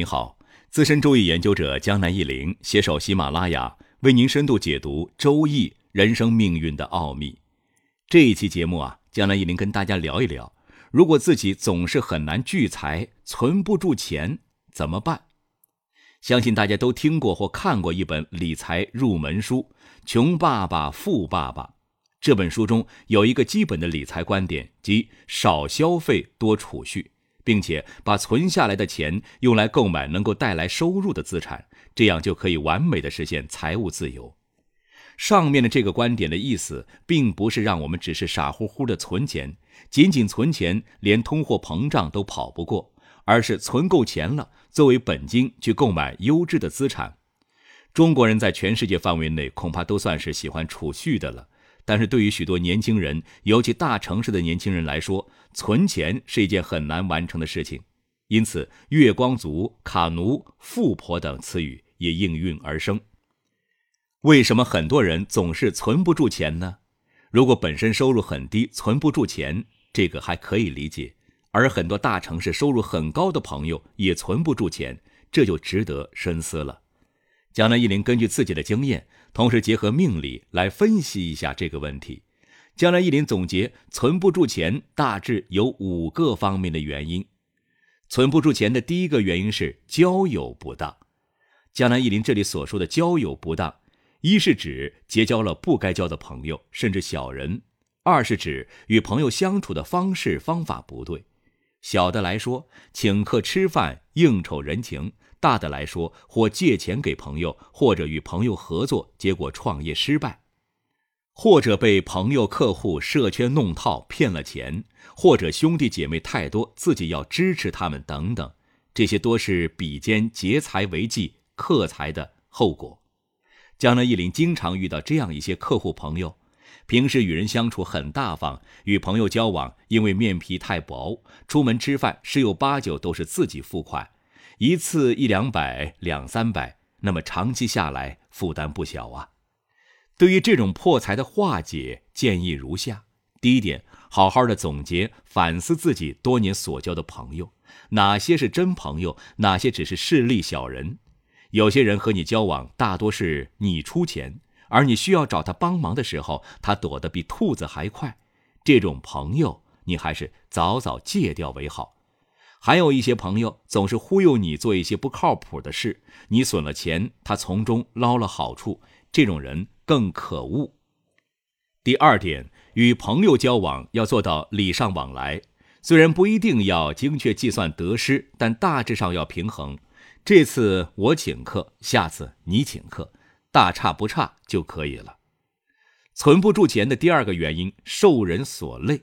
您好，资深周易研究者江南一林携手喜马拉雅，为您深度解读周易人生命运的奥秘。这一期节目啊，江南一林跟大家聊一聊，如果自己总是很难聚财，存不住钱怎么办？相信大家都听过或看过一本理财入门书《穷爸爸富爸爸》。这本书中有一个基本的理财观点，即少消费多储蓄。并且把存下来的钱用来购买能够带来收入的资产，这样就可以完美的实现财务自由。上面的这个观点的意思，并不是让我们只是傻乎乎的存钱，仅仅存钱连通货膨胀都跑不过，而是存够钱了，作为本金去购买优质的资产。中国人在全世界范围内恐怕都算是喜欢储蓄的了。但是对于许多年轻人，尤其大城市的年轻人来说，存钱是一件很难完成的事情。因此，月光族、卡奴、富婆等词语也应运而生。为什么很多人总是存不住钱呢？如果本身收入很低，存不住钱，这个还可以理解；而很多大城市收入很高的朋友也存不住钱，这就值得深思了。江南一林根据自己的经验。同时结合命理来分析一下这个问题。江南一林总结，存不住钱大致有五个方面的原因。存不住钱的第一个原因是交友不当。江南一林这里所说的交友不当，一是指结交了不该交的朋友，甚至小人；二是指与朋友相处的方式方法不对。小的来说，请客吃饭应酬人情。大的来说，或借钱给朋友，或者与朋友合作，结果创业失败，或者被朋友、客户设圈弄套骗了钱，或者兄弟姐妹太多，自己要支持他们等等，这些多是比肩劫财为忌、克财的后果。江南一林经常遇到这样一些客户朋友，平时与人相处很大方，与朋友交往因为面皮太薄，出门吃饭十有八九都是自己付款。一次一两百、两三百，那么长期下来负担不小啊。对于这种破财的化解，建议如下：第一点，好好的总结反思自己多年所交的朋友，哪些是真朋友，哪些只是势利小人。有些人和你交往，大多是你出钱，而你需要找他帮忙的时候，他躲得比兔子还快。这种朋友，你还是早早戒掉为好。还有一些朋友总是忽悠你做一些不靠谱的事，你损了钱，他从中捞了好处，这种人更可恶。第二点，与朋友交往要做到礼尚往来，虽然不一定要精确计算得失，但大致上要平衡。这次我请客，下次你请客，大差不差就可以了。存不住钱的第二个原因，受人所累。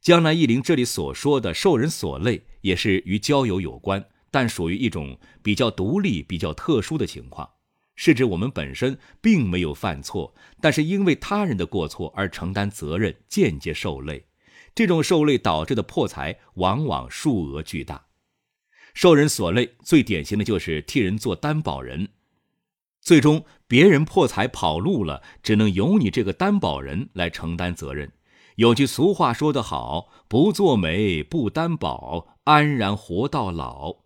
江南一林这里所说的受人所累，也是与交友有关，但属于一种比较独立、比较特殊的情况，是指我们本身并没有犯错，但是因为他人的过错而承担责任，间接受累。这种受累导致的破财，往往数额巨大。受人所累，最典型的就是替人做担保人，最终别人破财跑路了，只能由你这个担保人来承担责任。有句俗话说得好：“不做媒不担保，安然活到老。”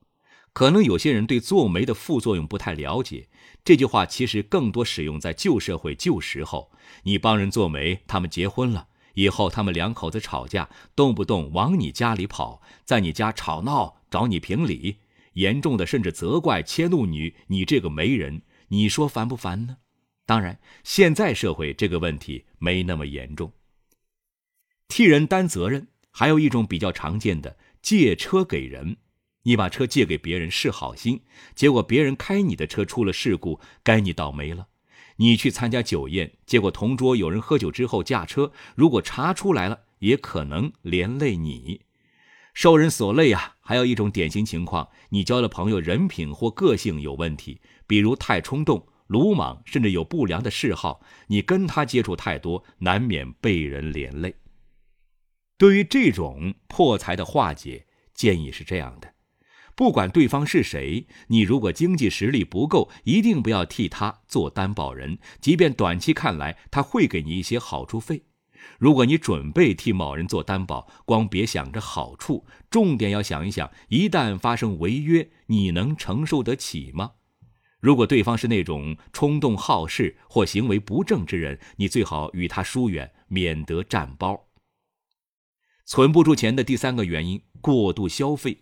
可能有些人对做媒的副作用不太了解。这句话其实更多使用在旧社会旧时候。你帮人做媒，他们结婚了以后，他们两口子吵架，动不动往你家里跑，在你家吵闹，找你评理，严重的甚至责怪迁怒你，你这个媒人，你说烦不烦呢？当然，现在社会这个问题没那么严重。替人担责任，还有一种比较常见的借车给人。你把车借给别人是好心，结果别人开你的车出了事故，该你倒霉了。你去参加酒宴，结果同桌有人喝酒之后驾车，如果查出来了，也可能连累你。受人所累啊！还有一种典型情况，你交的朋友人品或个性有问题，比如太冲动、鲁莽，甚至有不良的嗜好，你跟他接触太多，难免被人连累。对于这种破财的化解，建议是这样的：不管对方是谁，你如果经济实力不够，一定不要替他做担保人。即便短期看来他会给你一些好处费，如果你准备替某人做担保，光别想着好处，重点要想一想，一旦发生违约，你能承受得起吗？如果对方是那种冲动好事或行为不正之人，你最好与他疏远，免得占包。存不住钱的第三个原因，过度消费。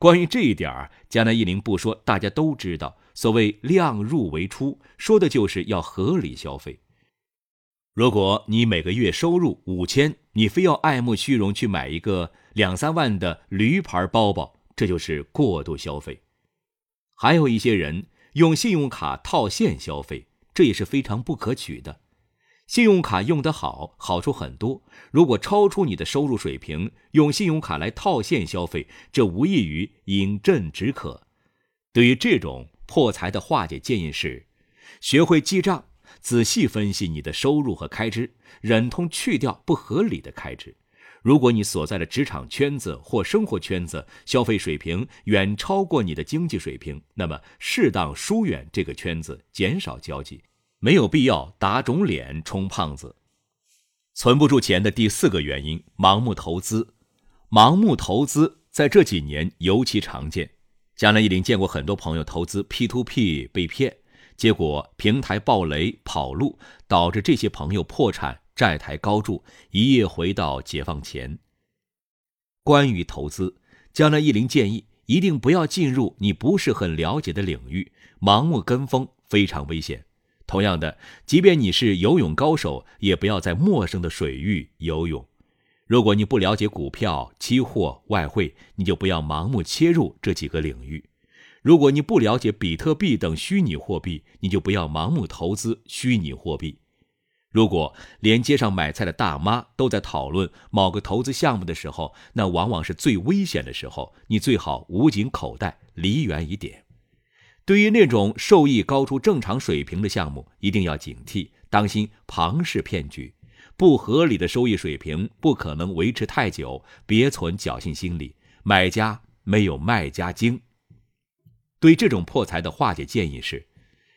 关于这一点儿，江南一林不说，大家都知道。所谓量入为出，说的就是要合理消费。如果你每个月收入五千，你非要爱慕虚荣去买一个两三万的驴牌包包，这就是过度消费。还有一些人用信用卡套现消费，这也是非常不可取的。信用卡用得好，好处很多。如果超出你的收入水平，用信用卡来套现消费，这无异于饮鸩止渴。对于这种破财的化解建议是：学会记账，仔细分析你的收入和开支，忍痛去掉不合理的开支。如果你所在的职场圈子或生活圈子消费水平远超过你的经济水平，那么适当疏远这个圈子，减少交际。没有必要打肿脸充胖子。存不住钱的第四个原因，盲目投资。盲目投资在这几年尤其常见。江南一林见过很多朋友投资 P to P 被骗，结果平台暴雷跑路，导致这些朋友破产，债台高筑，一夜回到解放前。关于投资，江南一林建议一定不要进入你不是很了解的领域，盲目跟风非常危险。同样的，即便你是游泳高手，也不要在陌生的水域游泳。如果你不了解股票、期货、外汇，你就不要盲目切入这几个领域；如果你不了解比特币等虚拟货币，你就不要盲目投资虚拟货币。如果连街上买菜的大妈都在讨论某个投资项目的时候，那往往是最危险的时候，你最好捂紧口袋，离远一点。对于那种收益高出正常水平的项目，一定要警惕，当心庞氏骗局。不合理的收益水平不可能维持太久，别存侥幸心理。买家没有卖家精。对这种破财的化解建议是：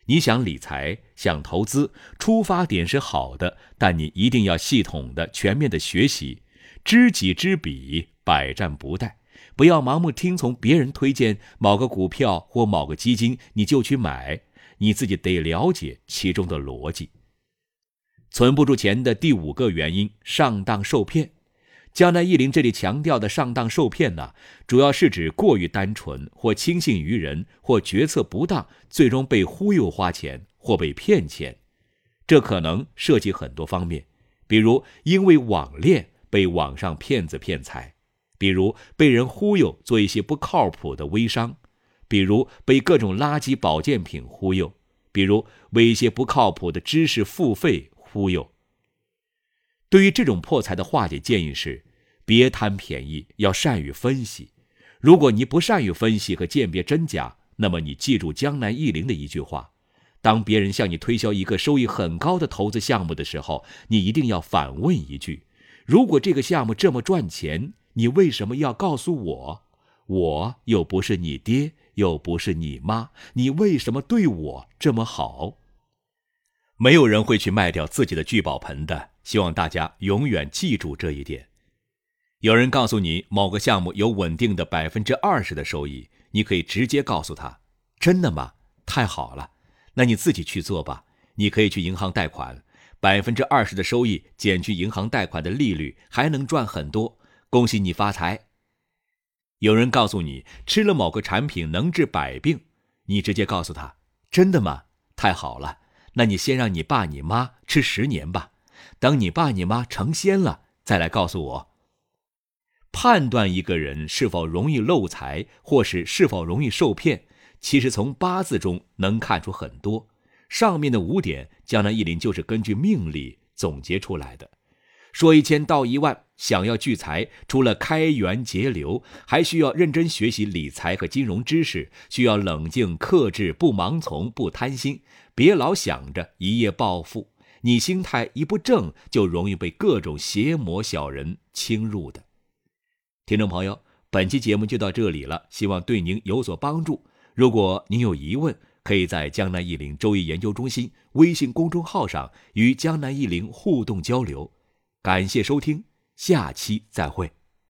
你想理财、想投资，出发点是好的，但你一定要系统的、全面的学习，知己知彼，百战不殆。不要盲目听从别人推荐某个股票或某个基金，你就去买，你自己得了解其中的逻辑。存不住钱的第五个原因，上当受骗。江南一林这里强调的上当受骗呢，主要是指过于单纯或轻信于人或决策不当，最终被忽悠花钱或被骗钱。这可能涉及很多方面，比如因为网恋被网上骗子骗财。比如被人忽悠做一些不靠谱的微商，比如被各种垃圾保健品忽悠，比如为一些不靠谱的知识付费忽悠。对于这种破财的化解建议是：别贪便宜，要善于分析。如果你不善于分析和鉴别真假，那么你记住江南忆林的一句话：当别人向你推销一个收益很高的投资项目的时候，你一定要反问一句：如果这个项目这么赚钱？你为什么要告诉我？我又不是你爹，又不是你妈，你为什么对我这么好？没有人会去卖掉自己的聚宝盆的。希望大家永远记住这一点。有人告诉你某个项目有稳定的百分之二十的收益，你可以直接告诉他：“真的吗？太好了，那你自己去做吧。你可以去银行贷款，百分之二十的收益减去银行贷款的利率，还能赚很多。”恭喜你发财！有人告诉你吃了某个产品能治百病，你直接告诉他：“真的吗？太好了！那你先让你爸你妈吃十年吧，等你爸你妈成仙了再来告诉我。”判断一个人是否容易漏财，或是是否容易受骗，其实从八字中能看出很多。上面的五点，江南一林就是根据命理总结出来的。说一千道一万，想要聚财，除了开源节流，还需要认真学习理财和金融知识，需要冷静克制，不盲从，不贪心，别老想着一夜暴富。你心态一不正，就容易被各种邪魔小人侵入的。听众朋友，本期节目就到这里了，希望对您有所帮助。如果您有疑问，可以在江南易林周易研究中心微信公众号上与江南易林互动交流。感谢收听，下期再会。